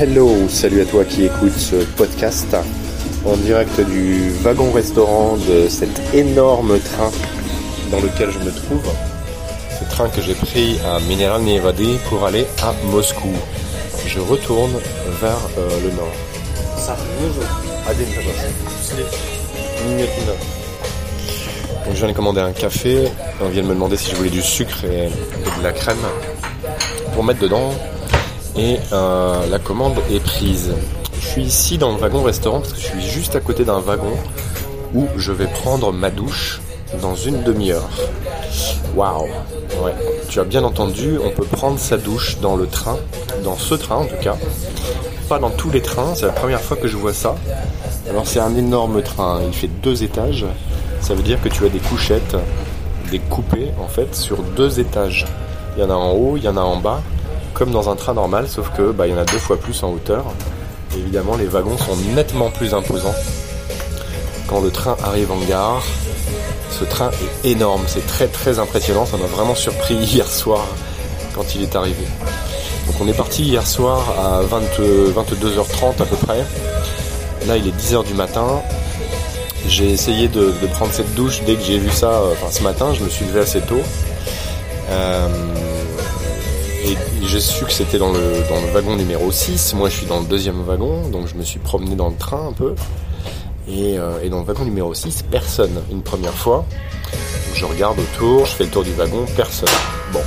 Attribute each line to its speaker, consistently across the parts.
Speaker 1: hello, salut à toi qui écoute ce podcast en direct du wagon-restaurant de cet énorme train dans lequel je me trouve. Ce train que j'ai pris à Mineral Nevadi pour aller à Moscou. Je retourne vers euh, le nord. Donc je viens de commander un café. On vient de me demander si je voulais du sucre et, et de la crème pour mettre dedans. Et euh, la commande est prise. Je suis ici dans le wagon restaurant parce que je suis juste à côté d'un wagon où je vais prendre ma douche dans une demi-heure. Waouh Ouais, tu as bien entendu, on peut prendre sa douche dans le train, dans ce train en tout cas. Pas dans tous les trains, c'est la première fois que je vois ça. Alors c'est un énorme train, il fait deux étages. Ça veut dire que tu as des couchettes, des coupées en fait, sur deux étages. Il y en a en haut, il y en a en bas, comme dans un train normal, sauf que bah, il y en a deux fois plus en hauteur. évidemment, les wagons sont nettement plus imposants. Quand le train arrive en gare, ce train est énorme, c'est très très impressionnant, ça m'a vraiment surpris hier soir quand il est arrivé. Donc on est parti hier soir à 22h30 à peu près. Là il est 10h du matin. J'ai essayé de, prendre cette douche dès que j'ai vu ça, euh, enfin ce matin, je me suis levé assez tôt. Euh, et j'ai su que c'était dans le, dans le wagon numéro 6. Moi je suis dans le deuxième wagon, donc je me suis promené dans le train un peu. Euh, et, dans le wagon numéro 6, personne. Une première fois, je regarde autour, je fais le tour du wagon, personne. Bon.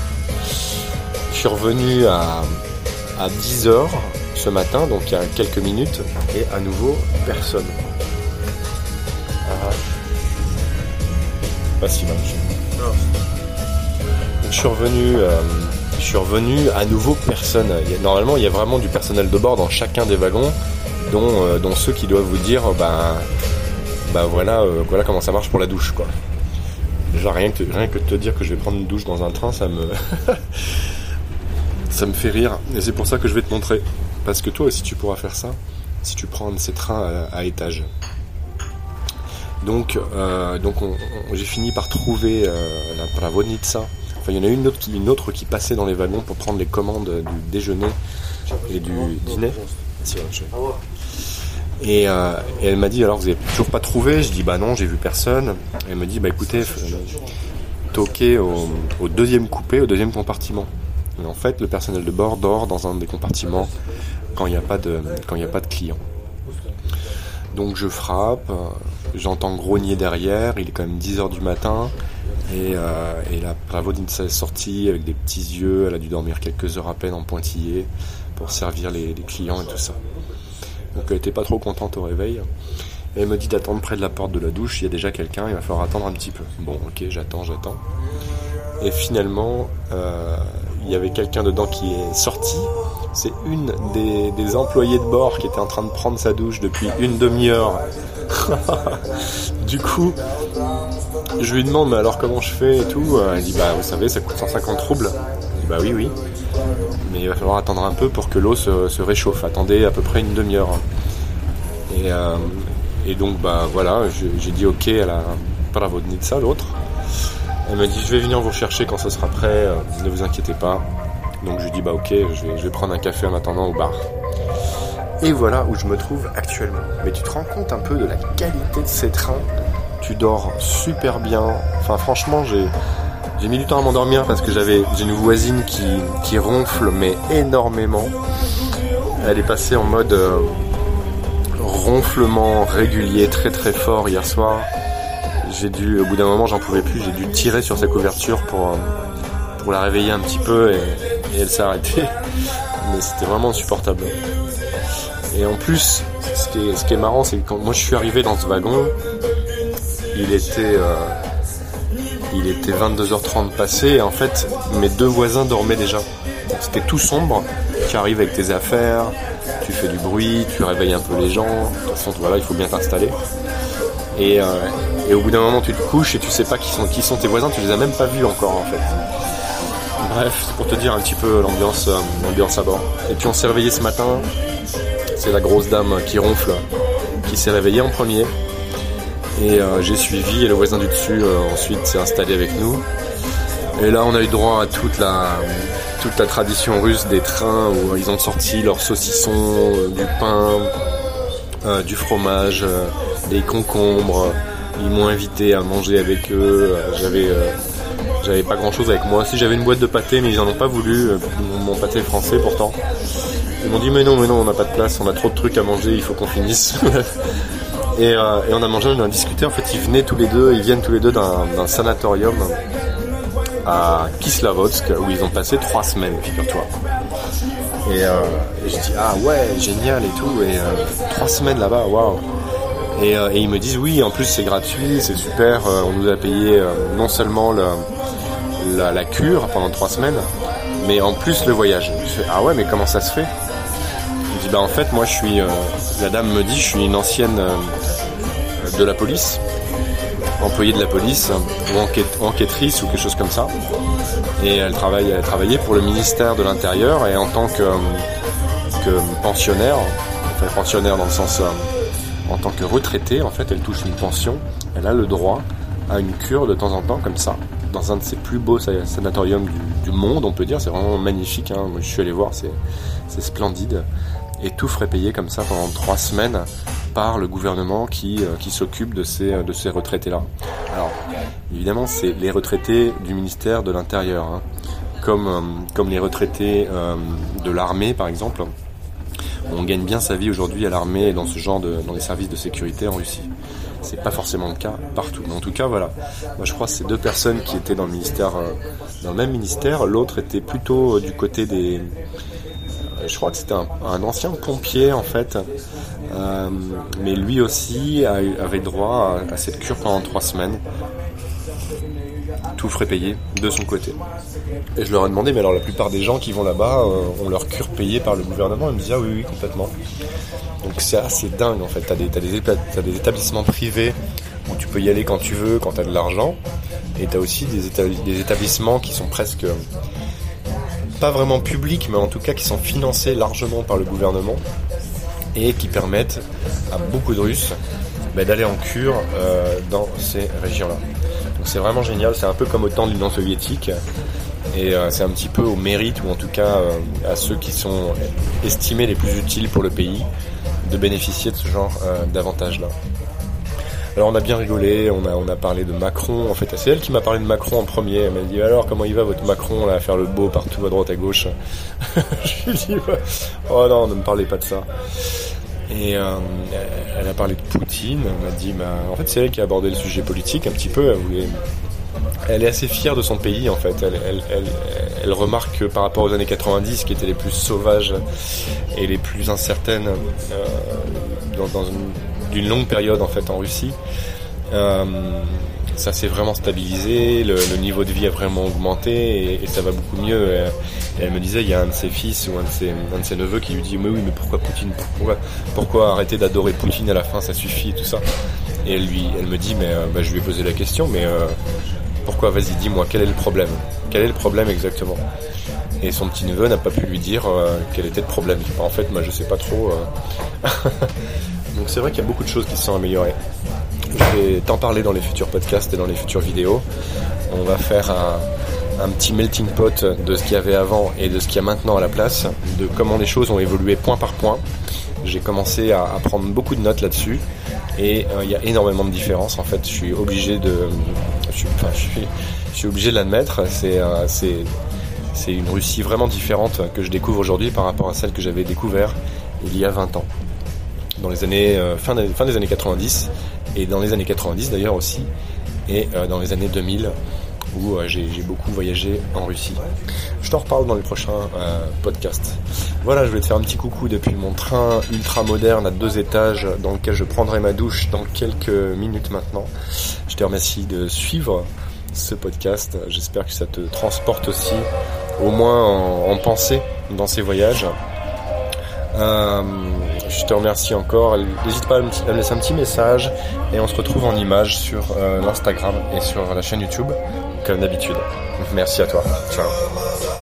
Speaker 1: Je suis revenu à, à 10h ce matin, donc il y a quelques minutes, et à nouveau, personne. Ah. Pas si mal. Je suis revenu. Euh, je suis revenu à nouveau personne. Normalement, il y a vraiment du personnel de bord dans chacun des wagons. Euh, dont, ceux qui doivent vous dire bah, bah voilà, euh, voilà comment ça marche pour la douche quoi. Rien que, rien que de te dire que je vais prendre une douche dans un train, ça me. ça me fait rire. Et c'est pour ça que je vais te montrer. Parce que toi aussi tu pourras faire ça si tu prends ces trains à, étage. Donc, euh, donc j'ai fini par trouver la Pravodnitsa. Enfin, il y en a une autre, qui, une autre qui passait dans les wagons pour prendre les commandes du déjeuner et du dîner. Euh, et, elle m'a dit alors vous avez toujours pas trouvé? Je dis bah non j'ai vu personne. Elle me dit bah écoutez toquez au, au, deuxième coupé, au deuxième compartiment. Et en fait le personnel de bord dort dans un des compartiments quand il n'y a pas de quand il a pas de clients. Donc je frappe, j'entends grogner derrière, il est quand même 10h du matin. Et, euh, et la Bravo est sortie avec des petits yeux, elle a dû dormir quelques heures à peine en pointillé pour servir les clients et tout ça. Donc elle était pas trop contente au réveil. Et elle me dit d'attendre près de la porte de la douche, il y a déjà quelqu'un, il va falloir attendre un petit peu. Bon, ok, j'attends, j'attends. Et finalement, euh, il y avait quelqu'un dedans qui est sorti. C'est une des, employés de bord qui était en train de prendre sa douche depuis une demi-heure. du coup, je lui demande, mais alors comment je fais et tout. Elle dit, bah vous savez, ça coûte 150 roubles. Je bah oui, oui mais il va falloir attendre un peu pour que l'eau se, réchauffe. Attendez à peu près une demi-heure. Et, euh, donc bah voilà, j'ai dit ok à la Pravodnitsa, l'autre. Elle m'a dit je vais venir vous chercher quand ça sera prêt, euh, ne vous inquiétez pas. Donc je lui dis bah ok, je vais prendre un café en attendant au bar. Et voilà où je me trouve actuellement. Mais tu te rends compte un peu de la qualité de ces trains? Tu dors super bien. Enfin franchement j'ai j'ai mis du temps à m'endormir parce que j'avais j'ai une voisine qui, qui ronfle mais énormément. Elle est passée en mode euh, ronflement régulier très très fort hier soir. J'ai dû, au bout d'un moment, j'en pouvais plus. J'ai dû tirer sur sa couverture pour euh, pour la réveiller un petit peu et, elle s'est arrêtée. Mais c'était vraiment insupportable. Et en plus, ce qui est, marrant, c'est que quand moi je suis arrivé dans ce wagon, il était euh, il était 22h30 passé et en fait mes deux voisins dormaient déjà. C'était tout sombre. Tu arrives avec tes affaires, tu fais du bruit, tu réveilles un peu les gens. De toute façon, voilà, il faut bien t'installer. Et, euh, au bout d'un moment, tu te couches et tu sais pas qui sont, tes voisins, tu les as même pas vus encore en fait. Bref, c'est pour te dire un petit peu l'ambiance, euh, à bord. Et puis on s'est réveillé ce matin. C'est la grosse dame qui ronfle, qui s'est réveillée en premier. Et euh, j'ai suivi et le voisin du dessus euh, ensuite s'est installé avec nous. Et là on a eu droit à toute la tradition russe des trains où ils ont sorti leurs saucissons, du pain, du fromage, des concombres. Ils m'ont invité à manger avec eux. J'avais pas grand chose avec moi. Si j'avais une boîte de pâté, mais ils en ont pas voulu. Mon pâté français pourtant. Ils m'ont dit mais non, mais non, on n'a pas de place, on a trop de trucs à manger, il faut qu'on finisse. et, on a mangé, on a discuté. En fait, ils venaient tous les deux, ils viennent tous les deux d'un sanatorium à Kislovodsk où ils ont passé trois semaines, figure-toi. Et, euh, je dis ah ouais génial et tout et euh, trois semaines là-bas waouh et, et, ils me disent oui en plus c'est gratuit c'est super on nous a payé non seulement la, cure pendant trois semaines mais en plus le voyage je fais ah ouais mais comment ça se fait? Dis bah en fait moi je suis la dame me dit je suis une ancienne de la police employée de la police ou enquêtrice ou quelque chose comme ça. Et elle, travaille, elle travaillait pour le ministère de l'Intérieur et en tant que, que pensionnaire, enfin pensionnaire dans le sens euh, en tant que retraitée, en fait, elle touche une pension. Elle a le droit à une cure de temps en temps comme ça, dans un de ses plus beaux sanatoriums du, monde, on peut dire. C'est vraiment magnifique. Hein. Moi, je suis allé voir, c'est splendide. Et tout ferait payer comme ça pendant trois semaines par le gouvernement qui, euh, qui s'occupe de ces, de ces retraités-là. Alors, évidemment, c'est les retraités du ministère de l'Intérieur, hein. comme, euh, comme les retraités euh, de l'armée, par exemple. On gagne bien sa vie aujourd'hui à l'armée et dans ce genre de, dans les services de sécurité en Russie. C'est pas forcément le cas partout, mais en tout cas, voilà. Moi, je crois que c'est deux personnes qui étaient dans le ministère, dans le même ministère. L'autre était plutôt du côté des, je crois que c'était un, ancien pompier en fait, euh, mais lui aussi avait droit à, cette cure pendant trois semaines. Tout frais payé de son côté. Et je leur ai demandé, mais alors la plupart des gens qui vont là-bas euh, ont leur cure payée par le gouvernement? Ils me disaient, ah oui, oui, complètement. Donc c'est assez dingue en fait. T'as des, des, des établissements privés où tu peux y aller quand tu veux, quand tu as de l'argent. Et tu as aussi des établissements qui sont presque pas vraiment publics, mais en tout cas qui sont financés largement par le gouvernement et qui permettent à beaucoup de Russes bah, d'aller en cure euh, dans ces régions-là. Donc c'est vraiment génial, c'est un peu comme au temps de l'Union soviétique et euh, c'est un petit peu au mérite ou en tout cas euh, à ceux qui sont estimés les plus utiles pour le pays de bénéficier de ce genre d'avantages-là. Alors on a bien rigolé, on a, on a parlé de Macron, en fait c'est elle qui m'a parlé de Macron en premier, elle m'a dit alors comment il va votre Macron là, à faire le beau partout à droite à gauche? Je lui ai dit oh non ne me parlez pas de ça. Et euh, elle a parlé de Poutine, elle m'a dit bah, en fait c'est elle qui a abordé le sujet politique un petit peu, elle voulait elle est assez fière de son pays en fait. Elle, remarque que par rapport aux années 90, qui étaient les plus sauvages et les plus incertaines euh, dans une d'une longue période en fait en Russie. Euh, ça s'est vraiment stabilisé, le, niveau de vie a vraiment augmenté et, ça va beaucoup mieux. Et, elle me disait, il y a un de ses fils ou un de ses, un de ses neveux qui lui dit, mais oui, mais pourquoi Poutine? Pourquoi, pourquoi arrêter d'adorer Poutine à la fin, ça suffit et tout ça. Et elle, lui, elle me dit, mais euh, bah, je lui ai posé la question, mais euh, pourquoi? Vas-y, dis-moi, quel est le problème? Quel est le problème exactement? Et son petit neveu n'a pas pu lui dire quel était le problème. En fait, moi, je sais pas trop. Donc c'est vrai qu'il y a beaucoup de choses qui se sont améliorées. Je vais t'en parler dans les futurs podcasts et dans les futures vidéos. On va faire un, petit melting pot de ce qu'il y avait avant et de ce qu'il y a maintenant à la place, de comment les choses ont évolué point par point. J'ai commencé à, prendre beaucoup de notes là-dessus et euh, il y a énormément de différences. En fait, je suis obligé de, je suis, obligé l'admettre. C'est, euh, c'est, c'est une Russie vraiment différente que je découvre aujourd'hui par rapport à celle que j'avais découvert il y a 20 ans dans les années euh, fin, des, années 90 et dans les années 90 d'ailleurs aussi et euh, dans les années 2000 où euh, j'ai beaucoup voyagé en Russie. Je t'en reparle dans les prochains podcasts. Voilà, je voulais te faire un petit coucou depuis mon train ultra moderne à deux étages dans lequel je prendrai ma douche dans quelques minutes maintenant. Je te remercie de suivre ce podcast. J'espère que ça te transporte aussi, au moins en, en pensée dans ces voyages. Euh, je te remercie encore. N'hésite pas à me laisser un petit message et on se retrouve en image sur euh, l'Instagram et sur la chaîne YouTube comme d'habitude. Merci à toi. Ciao.